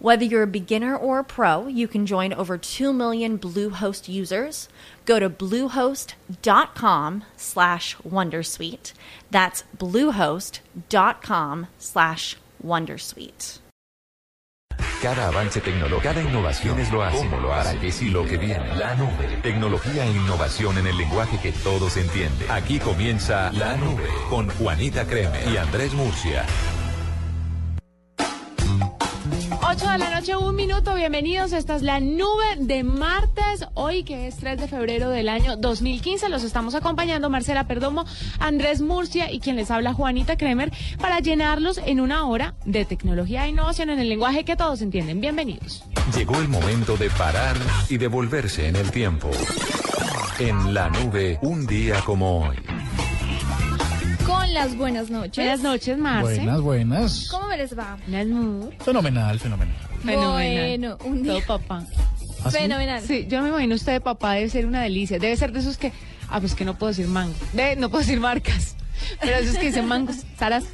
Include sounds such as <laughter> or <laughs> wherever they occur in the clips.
Whether you're a beginner or a pro, you can join over 2 million Bluehost users. Go to bluehost.com slash wondersuite. That's bluehost.com slash wondersuite. Cada avance tecnológico, cada innovación es lo hace. ¿Cómo lo hace? ¿Para qué sí lo que viene? La nube. Tecnología e innovación en el lenguaje que todos entienden. Aquí comienza La Nube con Juanita Creme y Andrés Murcia. 8 de la noche, un minuto. Bienvenidos. Esta es la nube de martes. Hoy, que es 3 de febrero del año 2015, los estamos acompañando Marcela Perdomo, Andrés Murcia y quien les habla Juanita Kremer para llenarlos en una hora de tecnología e innovación en el lenguaje que todos entienden. Bienvenidos. Llegó el momento de parar y devolverse en el tiempo. En la nube, un día como hoy. Con las buenas noches. Buenas noches, Marce. Buenas, buenas. ¿Cómo me les va? Fenomenal, fenomenal. Fenomenal. Bueno, un día Todo papá. ¿Ah, sí? fenomenal. Sí, yo me imagino usted de papá debe ser una delicia. Debe ser de esos que. Ah, pues que no puedo decir mango. De, no puedo decir marcas. Pero esos que dicen mangos, Saras,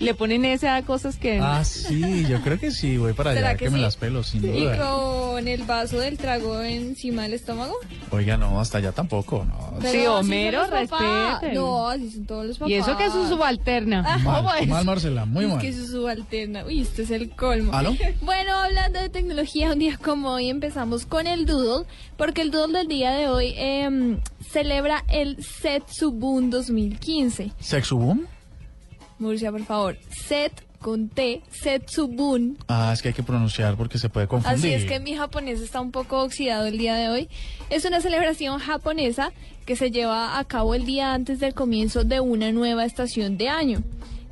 le ponen esa a cosas que. Ah, sí, yo creo que sí, voy para ¿Será allá, que que, me sí? las pelo, sin Y duda. con el vaso del trago encima del estómago. Oiga, no, hasta allá tampoco, no. Sí, Pero así Homero, respete. No, así son todos los papás. y eso que es su subalterna. Ah, Mal, mal, Marcela, muy es mal. que es su subalterna. Uy, este es el colmo. ¿Aló? <laughs> Bueno, hablando de tecnología, un día como hoy empezamos con el Doodle, porque el Doodle del día de hoy em, celebra el Setsubun 2015. ¿Sexubum? Murcia, por favor. Set con T, Setsubun. Ah, es que hay que pronunciar porque se puede confundir. Así es que mi japonés está un poco oxidado el día de hoy. Es una celebración japonesa que se lleva a cabo el día antes del comienzo de una nueva estación de año.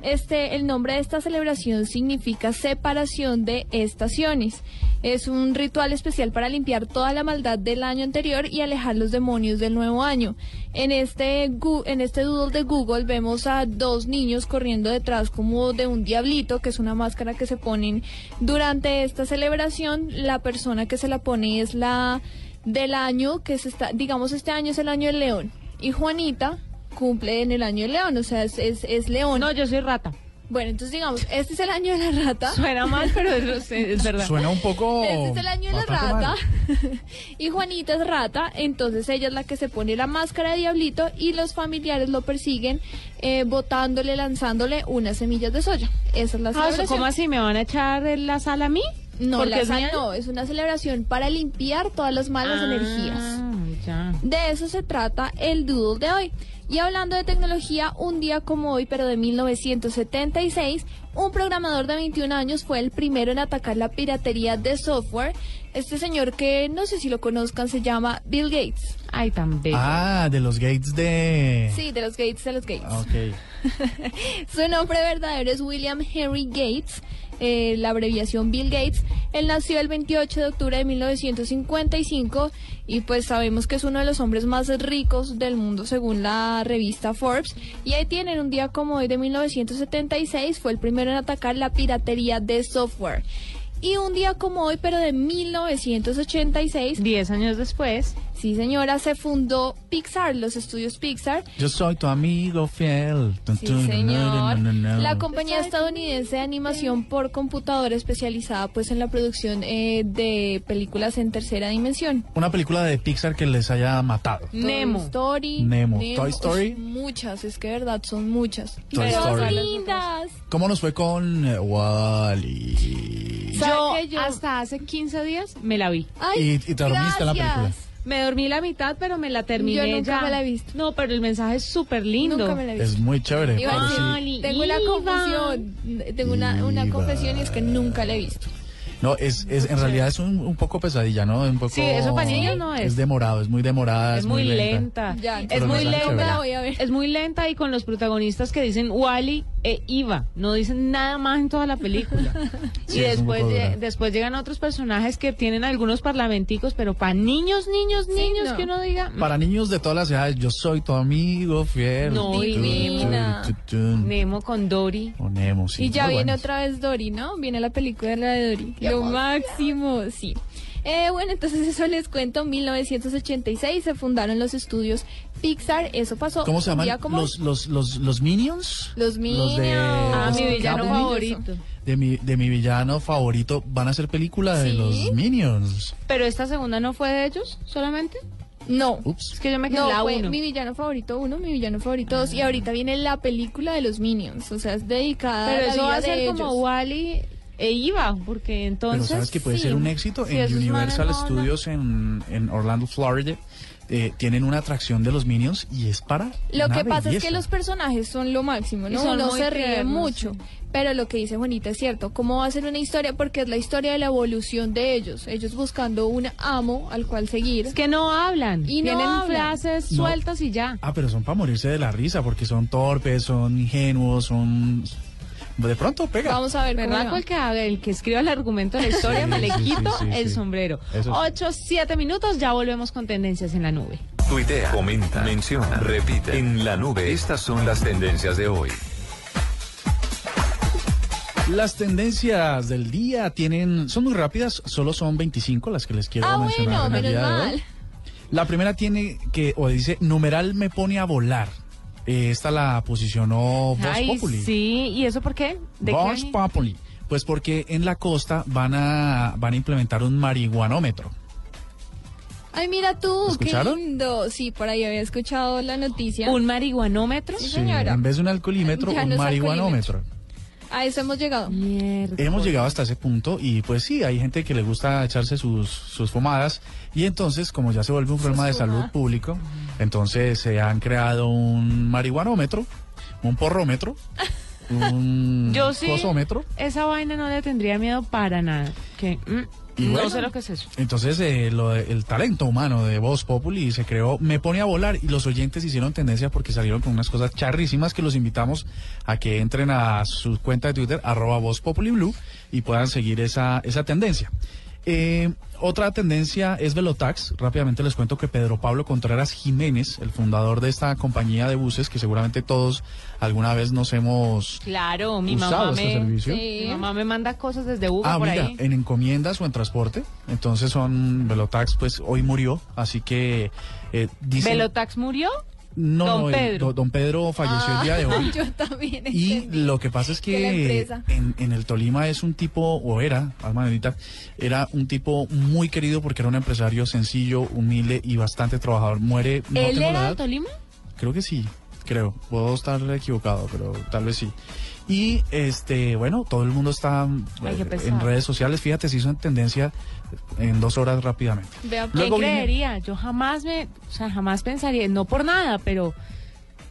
Este, el nombre de esta celebración significa separación de estaciones. Es un ritual especial para limpiar toda la maldad del año anterior y alejar los demonios del nuevo año. En este, en este doodle de Google vemos a dos niños corriendo detrás como de un diablito, que es una máscara que se ponen durante esta celebración. La persona que se la pone es la del año que se está, digamos este año es el año del león. Y Juanita cumple en el año del león, o sea, es, es, es león. No, yo soy rata. Bueno, entonces digamos, este es el año de la rata. Suena mal, pero es, es verdad. Suena un poco. Este es el año de la rata. mal. <laughs> y Juanita es rata, entonces ella es la que se pone la máscara de diablito y los familiares lo persiguen eh, botándole, lanzándole unas semillas de soya. Esa es la Ah, celebración. ¿Cómo así? ¿Me van a echar la sal a mí? No, la sal mía. no, es una celebración para limpiar todas las malas Ah, energías. Ya. De eso se trata el doodle de hoy. Y hablando de tecnología, un día como hoy, pero de 1976, un programador de 21 años fue el primero en atacar la piratería de software. Este señor que no sé si lo conozcan se llama Bill Gates. Ay, tan bello. Ah, de los gates de. Sí, de los Gates, de los Gates. Ah, Ok. <laughs> Su nombre verdadero es William Henry Gates, eh, la abreviación Bill Gates. Él nació el 28 de octubre de 1955 y pues sabemos que es uno de los hombres más ricos del mundo según la revista Forbes. Y ahí tienen un día como hoy de 1976, fue el primero en atacar la piratería de software. Y un día como hoy, pero de 1986, Diez años después. Sí señora, se fundó Pixar, los estudios Pixar. Yo soy tu amigo fiel. Sí, señor. La compañía estadounidense de animación por computadora especializada pues en la producción eh, de películas en tercera dimensión. Una película de Pixar que les haya matado. Nemo. Toy Story. Nemo. Toy Story. Uy, muchas, es que de verdad son muchas. Toy Story. lindas. ¿Cómo nos fue con eh, Wally? ¿Sabe Yo, hasta hace 15 días me la vi. Ay, Y- y te dormiste en la película. Me dormí la mitad, pero me la terminé Yo nunca ya. me la he visto. No, pero el mensaje es súper lindo. Nunca me la he visto. Es muy chévere. Decir, sí. Tengo una confusión, tengo una, confesión y es que nunca la he visto. No, es, es, en realidad es un, un poco pesadilla, ¿no? Un poco, Sí, eso para niños no es. Es demorado, es muy demorada. Es muy lenta. Ya, es muy lenta. voy a ver. Es muy lenta y con los protagonistas que dicen Wally e Iva. No dicen nada más en toda la película. <laughs> Sí, y después, después llegan otros personajes que tienen algunos parlamenticos, pero para niños, niños, niños, no. que uno diga. mm, Para niños de todas las edades, yo soy tu amigo fiel. No, divina. Nemo con Dory. O Nemo, sí, y ya viene otra vez Dory, ¿no? Viene la película de la de Dory. Lo máximo, sí. Eh, bueno, entonces eso les cuento. 1986 se fundaron los estudios Pixar. Eso pasó. ¿Cómo se llaman? como Los, los, los, los Minions. Los Minions. de, Ah, mi villano favorito. De mi, de mi villano favorito. Van a hacer película de ¿Sí? los Minions. Pero esta segunda no fue de ellos solamente. No. Ups. Es que yo me quedé No, en la fue uno. mi villano favorito uno, mi villano favorito dos, y ahorita viene la película de los Minions, o sea, es dedicada Pero a la eso vida va a de ser como. Wally e Iva, porque entonces. Pero sabes que puede sí. ser un éxito. Sí, en Universal no- Studios en, en Orlando, Florida, eh, tienen una atracción de los Minions y es para. Lo una que pasa es belleza. que los personajes son lo máximo, ¿no? Uno se ríe tiernos, mucho. Pero lo que dice Juanita es cierto. ¿Cómo va a ser una historia? Porque es la historia de la evolución de ellos. Ellos buscando un amo al cual seguir. Es que no hablan. Y no Tienen hablan. frases No. sueltas y ya. Ah, pero son para morirse de la risa porque son torpes, son ingenuos, son. De pronto pega. Vamos a ver ¿Verdad? Cual que haga, el que escriba el argumento de la historia, Sí, me le sí, sí, quito sí, el sí. sombrero. Eso sí. Ocho, siete minutos, ya volvemos con tendencias en la nube. Tuitea, comenta, menciona, repite. En la nube, estas son las tendencias de hoy. Las tendencias del día tienen, son muy rápidas, solo son 25 las que les quiero Ah, mencionar bueno, el menos mal. La primera tiene que, o dice, numeral me pone a volar. Esta la posicionó Ay, Populi. sí, ¿y eso por qué? ¿De qué? Populi. Pues porque en la costa van a, van a implementar un marihuanómetro. Ay, mira tú, ¿Escucharon? qué lindo. Sí, por ahí había escuchado la noticia. ¿Un marihuanómetro? Sí, señora. en vez de un alcoholímetro, Ya un no marihuanómetro. A eso hemos llegado. Mierda. Hemos llegado hasta ese punto y pues sí, hay gente que le gusta echarse sus, sus fumadas y entonces como ya se vuelve un problema de salud público, entonces se han creado un marihuanómetro, un porrómetro, <laughs> un Yo sí. cosómetro. Esa vaina no le tendría miedo para nada. Que, mm, Y no bueno. sé lo que es eso. Entonces eh, lo de- el talento humano de Voz Populi se creó, me pone a volar y los oyentes hicieron tendencia porque salieron con unas cosas charrísimas que los invitamos a que entren a su cuenta de Twitter, arroba Voz Populi Blue y puedan seguir esa, esa tendencia. Eh, otra tendencia es Velotax. Rápidamente les cuento que Pedro Pablo Contreras Jiménez, el fundador de esta compañía de buses, que seguramente todos alguna vez nos hemos Claro, mi usado mamá este me, servicio. Sí. mi mamá me manda cosas desde Hugo Ah, por mira, ahí. en encomiendas o en transporte. Entonces son Velotax, pues hoy murió, así que eh, dicen... ¿Velotax murió? No, Don no, Pedro. do- don Pedro falleció el día de hoy. <laughs> Yo también Y lo que pasa es que en, en el Tolima es un tipo, o era, alma bendita, era un tipo muy querido porque era un empresario sencillo, humilde y bastante trabajador. Muere, no ¿Él tengo la era de Tolima? Creo que sí, creo. Puedo estar equivocado, pero tal vez sí. Y este, bueno, todo el mundo está Ay, eh, pesar. en redes sociales. Fíjate, se hizo en tendencia en dos horas rápidamente. Vea, ¿Quién Luego viene- creería? Yo jamás me, o sea, jamás pensaría, no por nada, pero,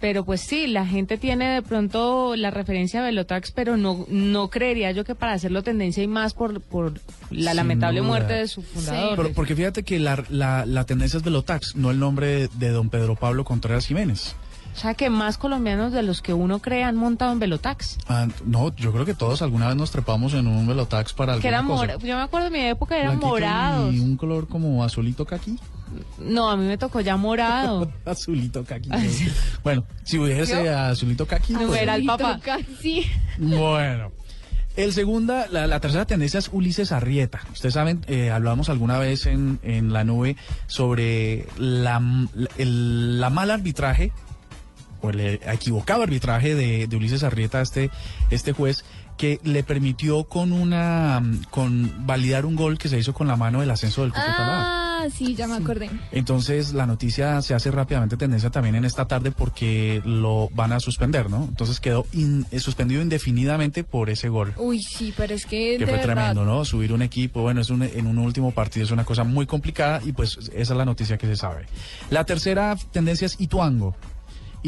pero pues sí, la gente tiene de pronto la referencia a Velotax, pero no, no creería yo que para hacerlo tendencia y más por, por la Sin lamentable duda. muerte de su fundador. Pero- porque fíjate que la, la, la tendencia es Velotax, no el nombre de, de don Pedro Pablo Contreras Jiménez. O sea, que más colombianos de los que uno cree han montado en Velotax. Ah, no, yo creo que todos alguna vez nos trepamos en un Velotax para Que era cosa. yo me acuerdo de mi época eran Blanquito morados. Y un color como azulito caqui. No, a mí me tocó ya morado. <laughs> azulito caqui. bueno, si hubiese azulito caqui. No pues- era el papá. Bueno. El segunda, la, la tercera tendencia es Ulises Arrieta. Ustedes saben, eh, hablamos alguna vez en, en la nube sobre la, el la mal arbitraje o el eh, equivocado arbitraje de, de Ulises Arrieta, este, este juez, que le permitió con una con validar un gol que se hizo con la mano del ascenso del Cúcuta. Ah, sí, ya me acordé. Entonces la noticia se hace rápidamente tendencia también en esta tarde porque lo van a suspender, ¿no? Entonces quedó in- eh, suspendido indefinidamente por ese gol. Uy, sí, pero es que, Que fue verdad, tremendo, ¿no? Subir un equipo, bueno, es un- en un último partido es una cosa muy complicada y pues esa es la noticia que se sabe. La tercera tendencia es Ituango.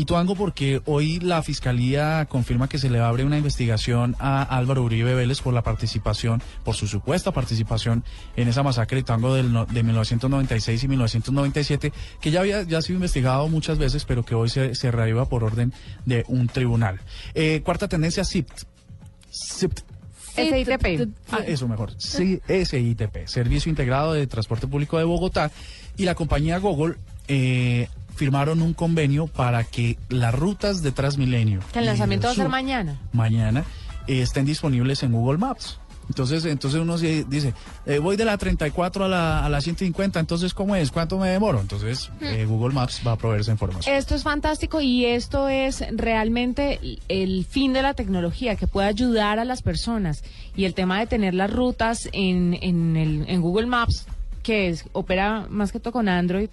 Ituango porque hoy la Fiscalía confirma que se le abre una investigación a Álvaro Uribe Vélez por la participación, por su supuesta participación en esa masacre de Ituango del no- de 1996 y 1997, que ya había ya ha sido investigado muchas veces, pero que hoy se, se reaviva por orden de un tribunal. Eh, cuarta tendencia, SIPT. SIPT. SITP. Ah, eso mejor. Sí, SITP, Servicio Integrado de Transporte Público de Bogotá, y la compañía Google eh, firmaron un convenio para que las rutas de Transmilenio. Que el lanzamiento va a ser mañana. Mañana eh, estén disponibles en Google Maps. Entonces, entonces uno se dice, eh, voy de la 34 a la, a la 150, entonces ¿cómo es? ¿Cuánto me demoro? Entonces eh, Google Maps va a proveer esa información. Esto es fantástico y esto es realmente el fin de la tecnología que puede ayudar a las personas. Y el tema de tener las rutas en, en, el, en Google Maps, que es, opera más que todo con Android,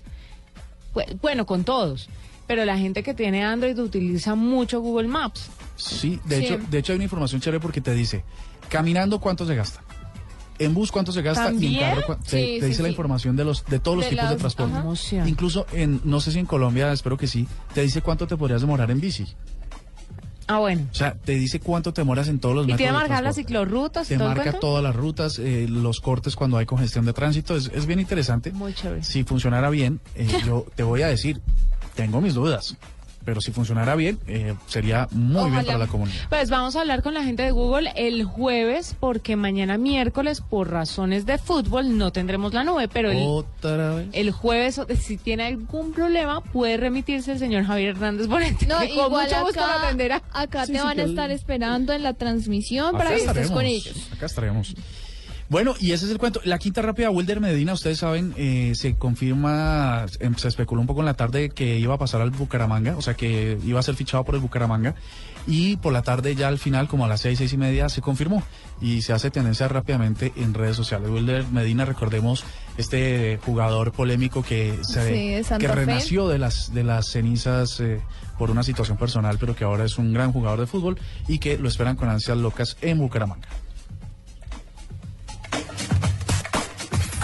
pues, bueno, con todos. Pero la gente que tiene Android utiliza mucho Google Maps. Sí, de Sí. hecho, de hecho hay una información chévere porque te dice, caminando cuánto se gasta. En bus cuánto se gasta y en carro te, Sí, te sí, dice la sí. información de los de todos los tipos de transporte. ajá. Incluso en no sé si en Colombia, espero que sí, te dice cuánto te podrías demorar en bici. Ah, bueno. O sea, te dice cuánto te demoras en todos los Y métodos tiene de marcadas las ciclorrutas y Te todo marca cuento? todas las rutas, eh, los cortes cuando hay congestión de tránsito. Es, es bien interesante. Muy chévere. Si funcionara bien, eh, <laughs> yo te voy a decir, tengo mis dudas, pero si funcionara bien, eh, sería muy bien Ojalá. para la comunidad. Pues vamos a hablar con la gente de Google el jueves porque mañana miércoles por razones de fútbol no tendremos la nube, pero el, Otra vez. el jueves si tiene algún problema puede remitirse el señor Javier Hernández Bonetti No, que <laughs> con igual mucho gusto lo acá, atenderá. acá Sí, te sí, van a el- estar esperando en la transmisión Acá para que estés con ellos. Acá estaremos. Bueno, y ese es el cuento. La quinta rápida, Wilder Medina, ustedes saben, eh, se confirma, em, se especuló un poco en la tarde que iba a pasar al Bucaramanga, o sea que iba a ser fichado por el Bucaramanga. Y por la tarde, ya al final, como a las seis, seis y media, se confirmó. Y se hace tendencia rápidamente en redes sociales. Wilder Medina, recordemos, este jugador polémico que se Sí, que renació de las, de las cenizas eh, por una situación personal, pero que ahora es un gran jugador de fútbol y que lo esperan con ansias locas en Bucaramanga.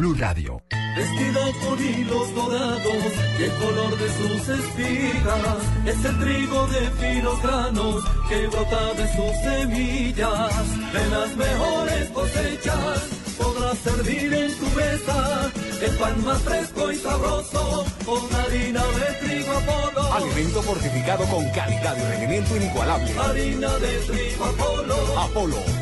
Blue Radio. Vestido con hilos dorados y el color de sus espigas es el trigo de finos granos que brota de sus semillas. De las mejores cosechas podrás servir en tu mesa el pan más fresco y sabroso con harina de trigo Apolo. Alimento fortificado con calidad y rendimiento inigualable. Harina de trigo Apolo. Apolo,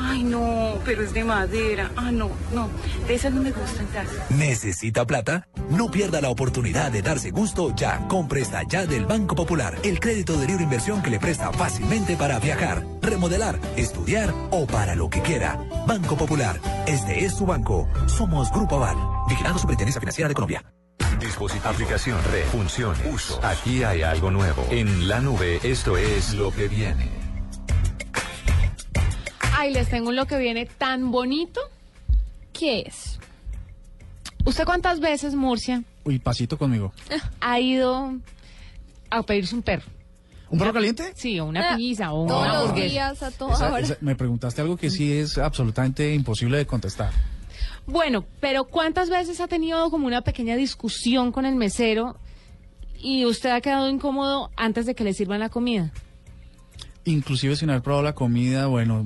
Ay, no, pero es de madera. Ah, no, no, de esas no me gustan casi. ¿Necesita plata? No pierda la oportunidad de darse gusto ya con Presta Ya del Banco Popular. El crédito de libre inversión que le presta fácilmente para viajar, remodelar, estudiar o para lo que quiera. Banco Popular. Este es su banco. Somos Grupo Aval. Vigilando Superintendencia Financiera de Colombia. Dispositivo, aplicación, red, funciones, uso. Aquí hay algo nuevo. En la nube, esto es lo que viene. Ay, les tengo lo que viene tan bonito. ¿Qué es? ¿Usted cuántas veces, Murcia, Uy, pasito conmigo. ha ido a pedirse un perro? ¿Un perro caliente? Sí, o una Ah, pizza o Todos una los días, a toda Esa- hora. esa- me preguntaste algo que sí es absolutamente imposible de contestar. Bueno, pero ¿cuántas veces ha tenido como una pequeña discusión con el mesero y usted ha quedado incómodo antes de que le sirvan la comida? Inclusive sin haber probado la comida, bueno,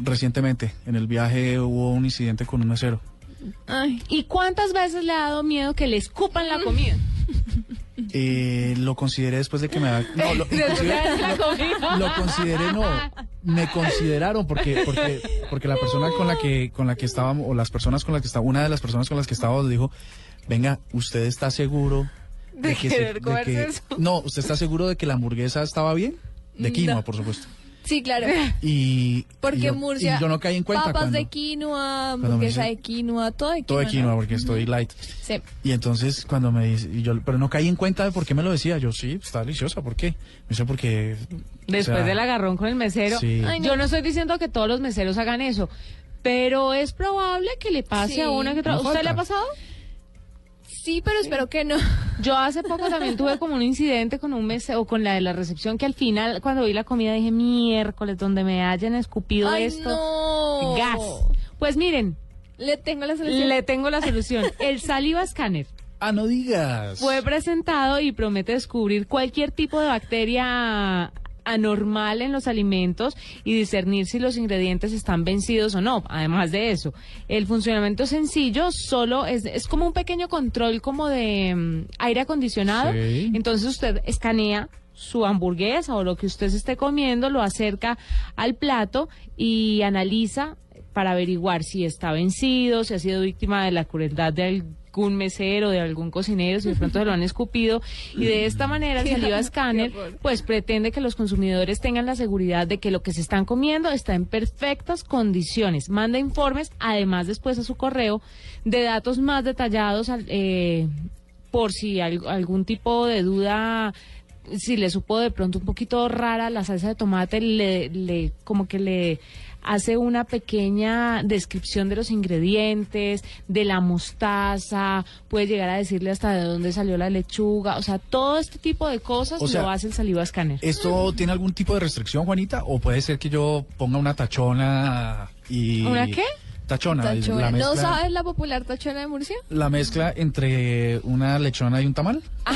recientemente en el viaje hubo un incidente con un mesero. Ay. ¿Y cuántas veces le ha dado miedo que le escupan la comida? <laughs> Eh, lo consideré después de que me... <laughs> No, lo, lo consideré, no. Me consideraron porque, porque, porque la persona con la que, con la que estábamos, o las personas con las que estaba, una de las personas con las que estábamos dijo, venga, ¿usted está seguro <laughs> ¿De que, querer comerse que- eso? no, ¿usted está seguro de que la hamburguesa estaba bien? De quinoa, No. por supuesto. Sí, claro. Y, Porque y yo, Murcia. y yo no caí en cuenta Papas cuando, de quinoa, hamburguesa dice- de quinoa, todo de quinoa. todo de quinoa ¿no? porque estoy light. Sí. Y entonces cuando me dice, y yo, pero no caí en cuenta de por qué me lo decía. Yo, sí, está deliciosa, ¿por qué? Me dice, porque... Después o sea, del agarrón con el mesero. Sí. Ay, Yo no estoy diciendo que todos los meseros hagan eso, pero es probable que le pase Sí. a una que otra. ¿Usted le ha pasado? Sí, pero espero que no. <laughs> Yo hace poco también tuve como un incidente con un mesero, o con la de la recepción, que al final, cuando vi la comida, dije, miércoles, donde me hayan escupido Ay, esto. no. Gas. Pues miren, Le tengo la solución. le tengo la solución. <laughs> El saliva scanner Ah, no digas. fue presentado y promete descubrir cualquier tipo de bacteria anormal en los alimentos y discernir si los ingredientes están vencidos o no. Además de eso, el funcionamiento sencillo, solo es, es como un pequeño control como de mm, aire acondicionado. Sí. Entonces usted escanea su hamburguesa o lo que usted se esté comiendo, lo acerca al plato y analiza para averiguar si está vencido, si ha sido víctima de la crueldad de algún mesero, de algún cocinero, si de pronto se lo han escupido. Y de esta manera el saliva <laughs> horror. pues pretende que los consumidores tengan la seguridad de que lo que se están comiendo está en perfectas condiciones. Manda informes, además después a su correo, de datos más detallados al- eh, por si al- algún tipo de duda si le supo de pronto un poquito rara la salsa de tomate, le, le como que le hace una pequeña descripción de los ingredientes, de la mostaza, puede llegar a decirle hasta de dónde salió la lechuga, o sea, todo este tipo de cosas O sea, lo hace el saliva escáner. ¿Esto tiene algún tipo de restricción, Juanita? ¿O puede ser que yo ponga una tachona y... ¿Una qué? Tachona. y Tachona. La ¿No sabes la popular tachona de Murcia? la mezcla entre una lechona y un tamal. <laughs>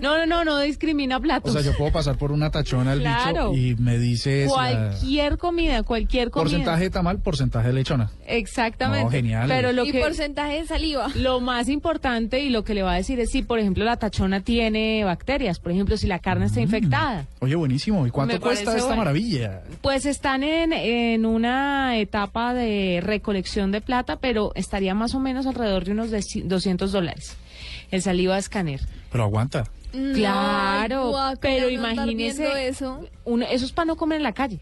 No, no, no, no discrimina O platos. sea, yo puedo pasar por una tachona al Claro. bicho y me dices... la- cualquier comida, cualquier comida. Porcentaje de tamal, porcentaje de lechona. Exactamente. No, genial. Pero lo y que porcentaje de saliva. Lo más importante y lo que le va a decir es si, por ejemplo, la tachona tiene bacterias, por ejemplo, si la carne está infectada. Oye, buenísimo. ¿Y cuánto Me cuesta esta bueno. maravilla? Pues están en, en una etapa de recolección de plata, pero estaría más o menos alrededor de unos de 200 dólares. El saliva escáner. Pero aguanta. Claro, pero no imagínese, eso. uno- eso es para no comer en la calle.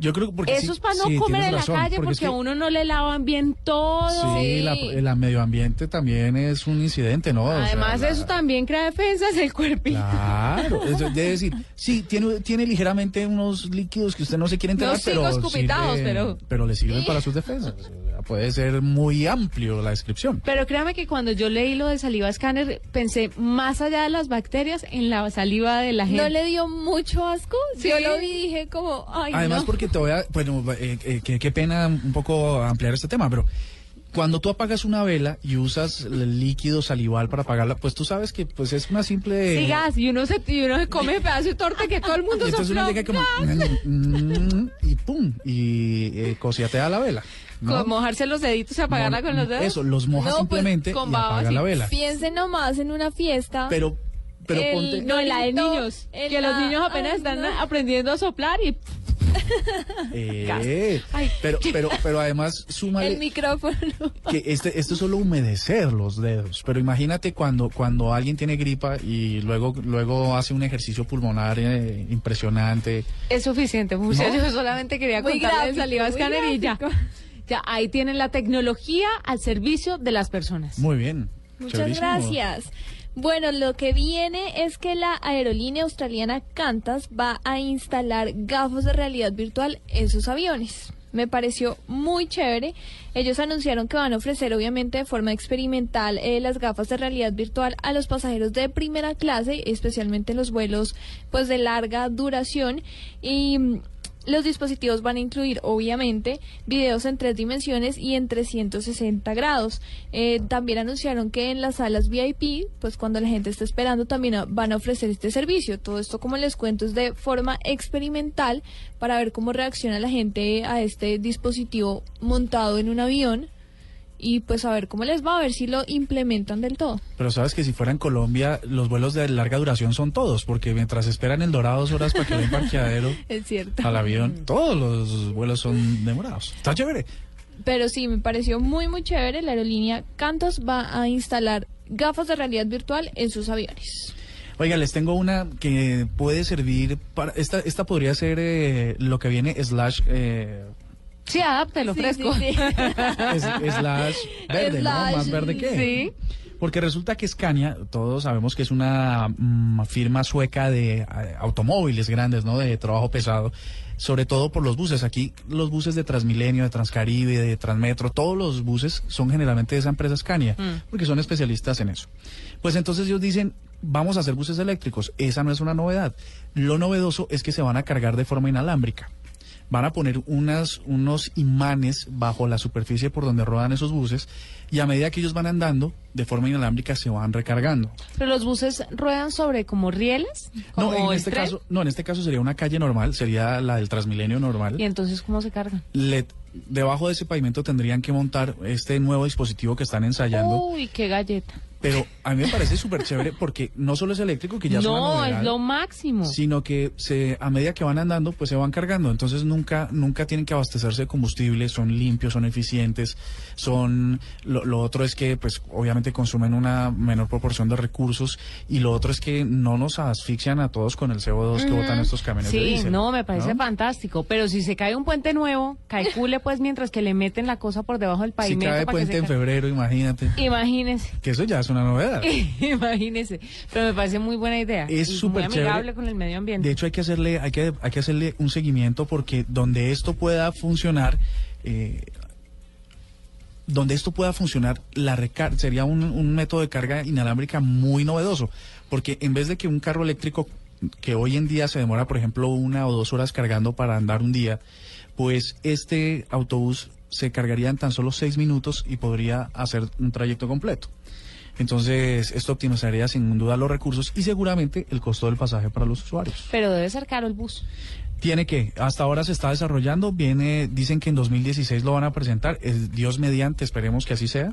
Yo creo que porque Eso sí- es para no sí, comer en la calle porque porque, es que- a uno no le lavan bien todo. Sí, la, el medio ambiente también es un incidente, ¿no? O sea, Además, la- eso también crea defensas del cuerpo. Claro, es de decir, sí, tiene, tiene ligeramente unos líquidos que usted no se quiere enterar, Unos pero, pero- pero le sirven para sus defensas. O sea, puede ser muy amplio la descripción. Pero créame que cuando yo leí lo de saliva escáner, pensé más allá de las bacterias en la saliva de la gente. ¿No le dio mucho asco? Sí. Yo lo vi y dije como, ay, Además, no. porque te voy a, bueno, eh, eh, qué, qué pena un poco ampliar este tema, pero cuando tú apagas una vela y usas el líquido salival para apagarla, pues tú sabes que pues es una simple... Sí, gas, y uno se, y uno se come pedazo de torta que todo el mundo Y entonces uno llega como... mm, y pum, y eh, cociatea la vela. ¿no? Mojarse los deditos y apagarla con los dedos. Eso, los mojas No, pues, simplemente con y apaga sí. la vela. Piense nomás en una fiesta. Pero, pero El- ponte... No, en la de niños. Que los niños apenas Ay, están no. aprendiendo a soplar y Eh, Ay. pero, pero, pero además, <laughs> el súmale micrófono. que este, esto es solo humedecer los dedos. Pero imagínate cuando, cuando alguien tiene gripa y luego, luego hace un ejercicio pulmonar eh, impresionante. es suficiente. Muchachos, ¿No? yo solamente quería Muy contarle el saliva escáner y ya. ahí tienen la tecnología al servicio de las personas. Muy bien. Muchas gracias. Bueno, lo que viene es que la aerolínea australiana Qantas va a instalar gafas de realidad virtual en sus aviones. Me pareció muy chévere. Ellos anunciaron que van a ofrecer, obviamente, de forma experimental, eh, las gafas de realidad virtual a los pasajeros de primera clase, especialmente en los vuelos, pues, de larga duración. Y Los dispositivos van a incluir, obviamente, videos en tres dimensiones y en 360 grados. Eh, también anunciaron que en las salas VIP, pues cuando la gente está esperando, también van a ofrecer este servicio. Todo esto, como les cuento, es de forma experimental para ver cómo reacciona la gente a este dispositivo montado en un avión y pues a ver cómo les va, a ver si lo implementan del todo. Pero sabes que si fuera en Colombia, los vuelos de larga duración son todos, porque mientras esperan el Dorado dos horas para que den parqueadero <laughs> Es cierto. al avión, todos los vuelos son demorados. Está chévere. Pero sí, me pareció muy, muy chévere. La aerolínea Cantos va a instalar gafas de realidad virtual en sus aviones. Oiga, les tengo una que puede servir para... Esta, esta podría ser eh, lo que viene slash... eh, Sí, adáptelo, Sí, fresco. sí, sí. <laughs> es- slash verde, Slash, ¿no? Más verde que... Sí. Porque resulta que Scania, todos sabemos que es una mm, firma sueca de automóviles grandes, ¿no? De trabajo pesado, sobre todo por los buses. Aquí los buses de Transmilenio, de Transcaribe, de Transmetro, todos los buses son generalmente de esa empresa Scania, porque son especialistas en eso. Pues entonces ellos dicen, vamos a hacer buses eléctricos. Esa no es una novedad. Lo novedoso es que se van a cargar de forma inalámbrica van a poner unas, unos imanes bajo la superficie por donde rodan esos buses y a medida que ellos van andando, de forma inalámbrica se van recargando. Pero los buses ruedan sobre como rieles. No, en este tren. caso, no, en este caso sería una calle normal, sería la del Transmilenio normal. ¿Y entonces cómo se cargan? Le- debajo de ese pavimento tendrían que montar este nuevo dispositivo que están ensayando, Uy, qué galleta. Pero a mí me parece súper chévere porque no solo es eléctrico, que ya es una No, es lo máximo. sino que se a medida que van andando pues se van cargando entonces nunca nunca tienen que abastecerse de combustible son limpios son eficientes son lo, lo otro es que pues obviamente consumen una menor proporción de recursos y lo otro es que no nos asfixian a todos con el CO2 que botan estos camiones de Sí, diésel, no, me parece ¿no? fantástico. Pero si se cae un puente nuevo, calcule pues mientras que le meten la cosa por debajo del si pavimento. cae para que puente se en febrero imagínate Imagínese. que eso ya es una novedad <laughs> Imagínese. Pero me parece muy buena idea. Es súper amigable con el medio ambiente. De hecho, hay que hacerle, hay que, hay que hacerle un seguimiento porque donde esto pueda funcionar, eh, donde esto pueda funcionar, la recar sería un, un método de carga inalámbrica muy novedoso, porque en vez de que un carro eléctrico que hoy en día se demora, por ejemplo, una o dos horas cargando para andar un día, pues este autobús se cargaría en tan solo seis minutos y podría hacer un trayecto completo. Entonces, esto optimizaría sin duda los recursos y seguramente el costo del pasaje para los usuarios. Pero debe ser caro el bus. Tiene que, hasta ahora se está desarrollando, viene, dicen que en 2016 lo van a presentar, es Dios mediante, esperemos que así sea,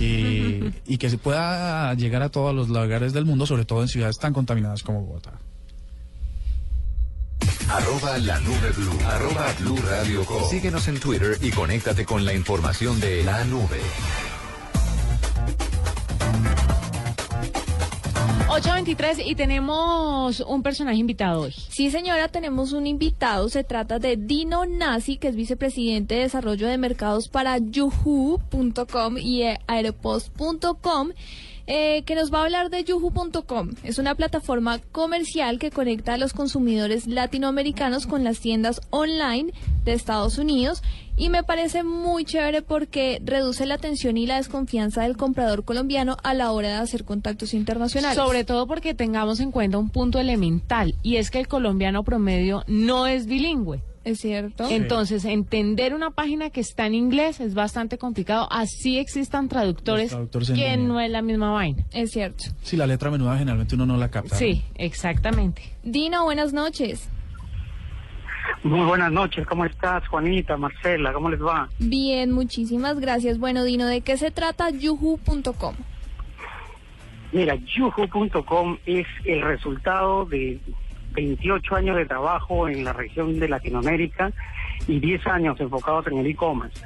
y, y que se pueda llegar a todos los lugares del mundo, sobre todo en ciudades tan contaminadas como Bogotá. Arroba la nube blue. Arroba blue radio com. Síguenos en Twitter y conéctate con la información de la nube. 8.23 y tenemos un personaje invitado hoy. Sí, señora, tenemos un invitado. Se trata de Dino Nazi, que es vicepresidente de desarrollo de mercados para Yuhu.com y Aeropost.com. eh, que nos va a hablar de Yuhu.com. Es una plataforma comercial que conecta a los consumidores latinoamericanos con las tiendas online de Estados Unidos y me parece muy chévere porque reduce la tensión y la desconfianza del comprador colombiano a la hora de hacer contactos internacionales. Sobre todo porque tengamos en cuenta un punto elemental y es que el colombiano promedio no es bilingüe. Es cierto. Entonces, entender una página que está en inglés es bastante complicado. Así existan traductores, traductores que línea. no es la misma vaina. Es cierto. Si la letra menuda generalmente uno no la capta. Sí, exactamente. Dino, buenas noches. Muy buenas noches, ¿cómo estás, Juanita, Marcela? ¿Cómo les va? Bien, muchísimas gracias. Bueno, Dino, ¿de qué se trata Yuhu.com? Mira, Yuhu.com es el resultado de 28 años de trabajo en la región de Latinoamérica y 10 años enfocados en el e-commerce,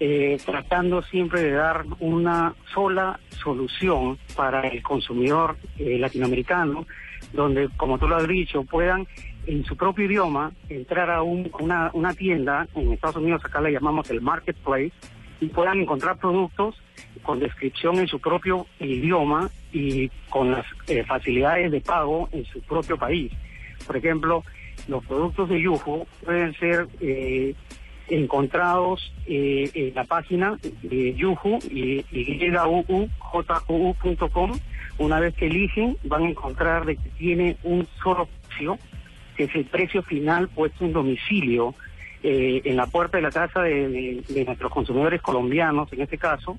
eh, tratando siempre de dar una sola solución para el consumidor eh, latinoamericano, donde, como tú lo has dicho, puedan en su propio idioma entrar a un- una, una tienda, en Estados Unidos acá le llamamos el marketplace, y puedan encontrar productos con descripción en su propio idioma y con las eh, facilidades de pago en su propio país. Por ejemplo, los productos de Yuhu pueden ser eh, encontrados eh, en la página de Yuhu y, y Una vez que eligen, van a encontrar de que tiene un solo precio que es el precio final puesto en domicilio eh, en la puerta de la casa de, nuestros consumidores colombianos, en este caso,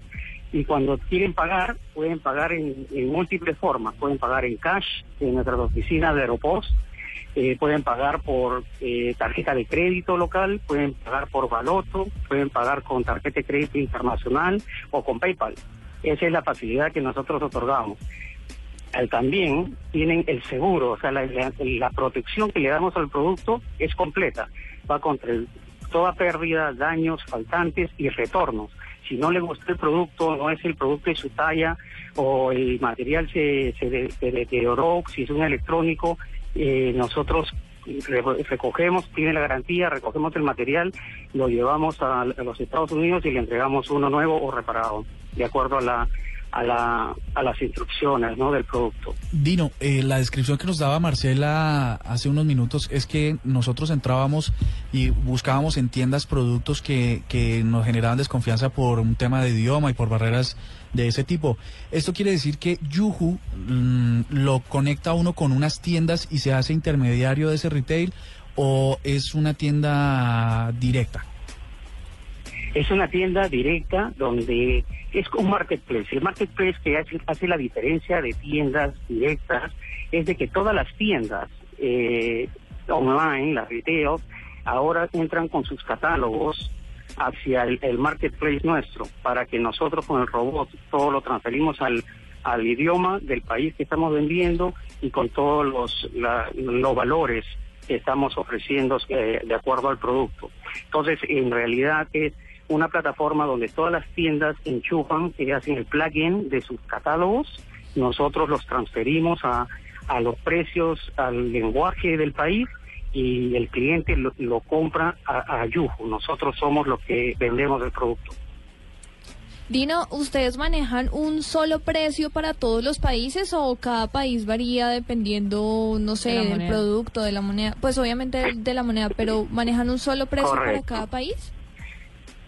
y cuando quieren pagar, pueden pagar en, en múltiples formas. Pueden pagar en cash en nuestras oficinas de Aeropost, eh, pueden pagar por eh, tarjeta de crédito local, pueden pagar por baloto, pueden pagar con tarjeta de crédito internacional o con PayPal. Esa es la facilidad que nosotros otorgamos. También tienen el seguro, o sea, la, protección que le damos al producto es completa. Va contra toda pérdida, daños, faltantes y retornos. Si no le gustó el producto, no es el producto de su talla o el material se, se, de- se deterioró, si es un electrónico, eh, nosotros re- recogemos, tiene la garantía, recogemos el material, lo llevamos a los Estados Unidos y le entregamos uno nuevo o reparado, de acuerdo a la a la a las instrucciones ¿no? del producto. Dino, eh, la descripción que nos daba Marcela hace unos minutos es que nosotros entrábamos y buscábamos en tiendas productos que, nos generaban desconfianza por un tema de idioma y por barreras de ese tipo. Esto quiere decir que Yuhu mm, lo conecta a uno con unas tiendas y se hace intermediario de ese retail o es una tienda directa. Es una tienda directa donde es un marketplace. El marketplace que hace, hace la diferencia de tiendas directas es de que todas las tiendas eh, online, las retail, ahora entran con sus catálogos hacia el, marketplace nuestro para que nosotros con el robot todo lo transferimos al, al idioma del país que estamos vendiendo y con todos los, los valores que estamos ofreciendo eh, de acuerdo al producto. Entonces, en realidad es una plataforma donde todas las tiendas enchufan, que hacen el plugin de sus catálogos, nosotros los transferimos a, a los precios, al lenguaje del país y el cliente lo, lo compra a, a Yuhu. Nosotros somos los que vendemos el producto. Dino, ¿ustedes manejan un solo precio para todos los países o cada país varía dependiendo, no sé, De del producto, de la moneda? Pues obviamente de, de la moneda, pero ¿manejan un solo precio para cada país?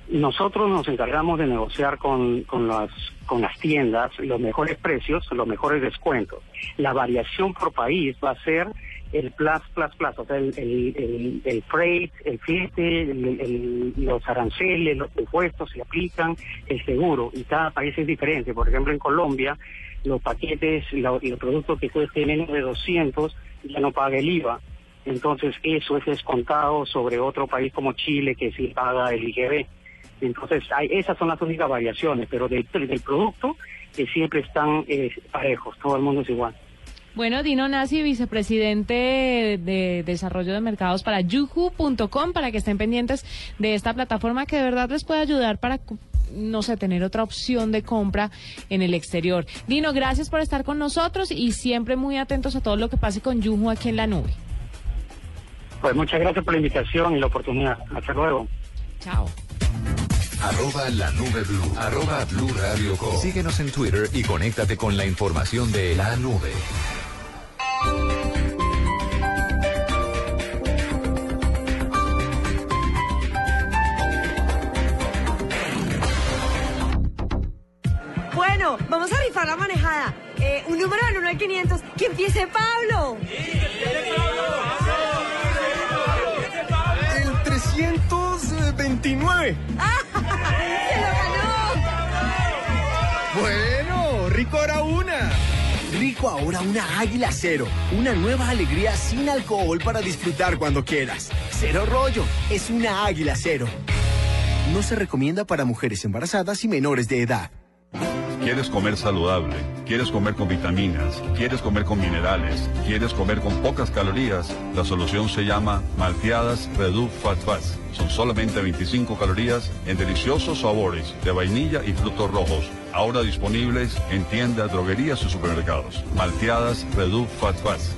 Nosotros nos encargamos de negociar con, con, las, con las tiendas los mejores precios, los mejores descuentos. La variación por país va a ser el plus, plus, plus, o sea, el, el, el, el freight, el flete, el- los aranceles, los impuestos se aplican, el seguro, y cada país es diferente. Por ejemplo, en Colombia, los paquetes, lo- los productos que cuesten menos de 200 ya no paga el IVA. Entonces, eso es descontado sobre otro país como Chile, que sí paga el IGB. Entonces, hay, esas son las únicas variaciones, pero del, del producto que siempre están eh, parejos, todo el mundo es igual. Bueno, Dino Nasi, vicepresidente de Desarrollo de Mercados para yuhu.com, para que estén pendientes de esta plataforma que de verdad les puede ayudar para, no sé, tener otra opción de compra en el exterior. Dino, gracias por estar con nosotros y siempre muy atentos a todo lo que pase con Yuhu aquí en la nube. Pues muchas gracias por la invitación y la oportunidad. Hasta luego. Chao. Arroba la nube blue. Arroba blue radio com. Síguenos en Twitter y conéctate con la información de la nube. Bueno, vamos a rifar la manejada. Eh, un número del 1 al 500. ¡Que empiece Pablo! El 329. ¡Se lo ganó! Bueno, rico ahora una. Rico ahora una Águila Cero. Una nueva alegría sin alcohol para disfrutar cuando quieras. Cero rollo. Es una Águila Cero. No se recomienda para mujeres embarazadas y menores de edad. ¿Quieres comer saludable? ¿Quieres comer con vitaminas? ¿Quieres comer con minerales? ¿Quieres comer con pocas calorías? La solución se llama Malteadas Reduc Fat Fats. Son solamente 25 calorías en deliciosos sabores de vainilla y frutos rojos. Ahora disponibles en tiendas, droguerías y supermercados. Malteadas Reduc Fat Fats.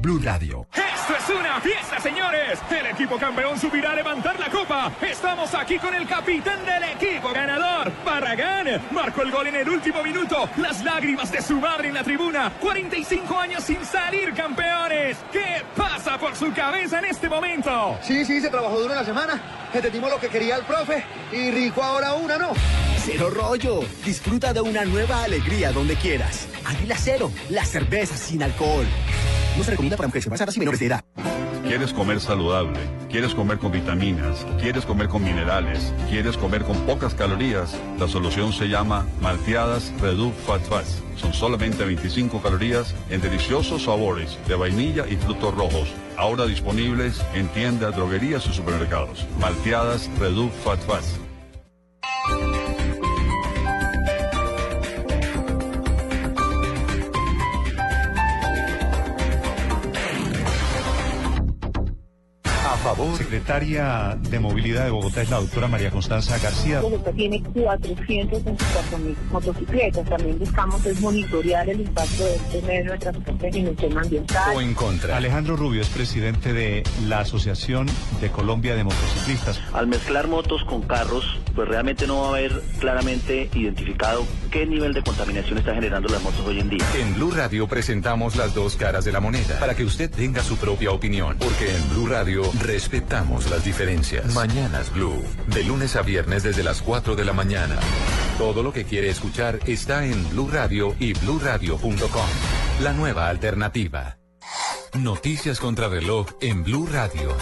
Blue Radio. Esto es una fiesta, señores. El equipo campeón subirá a levantar la copa. Estamos aquí con el capitán del equipo ganador, Barragán. Marcó el gol en el último minuto. Las lágrimas de su madre en la tribuna. 45 años sin salir campeones. ¿Qué pasa por su cabeza en este momento? Sí, sí, se trabajó duro una semana. Entendimos lo que quería el profe y rico ahora una, ¿no? Cero rollo. Disfruta de una nueva alegría donde quieras. Águila Cero, la cerveza sin alcohol. No se recomienda para mujeres embarazadas y menores de edad. ¿Quieres comer saludable? ¿Quieres comer con vitaminas? ¿Quieres comer con minerales? ¿Quieres comer con pocas calorías? La solución se llama Malteadas Reduc Fat Fats. Son solamente 25 calorías en deliciosos sabores de vainilla y frutos rojos. Ahora disponibles en tiendas, droguerías y supermercados. Malteadas Reduc Fat Fats. Favor. Secretaria de Movilidad de Bogotá es la doctora María Constanza García. Bogotá tiene 424 mil motocicletas. También buscamos es monitorear el impacto de este medio de transporte en el tema ambiental. O en contra. Alejandro Rubio es presidente de la Asociación de Colombia de Motociclistas. Al mezclar motos con carros, pues realmente no va a haber claramente identificado qué nivel de contaminación está generando las motos hoy en día. En Blue Radio presentamos las dos caras de la moneda para que usted tenga su propia opinión, porque en Blue Radio respetamos las diferencias. Mañanas Blue, de lunes a viernes desde las 4 de la mañana. Todo lo que quiere escuchar está en Blue Radio y bluradio.com. La nueva alternativa. Noticias contra reloj en Blue Radio.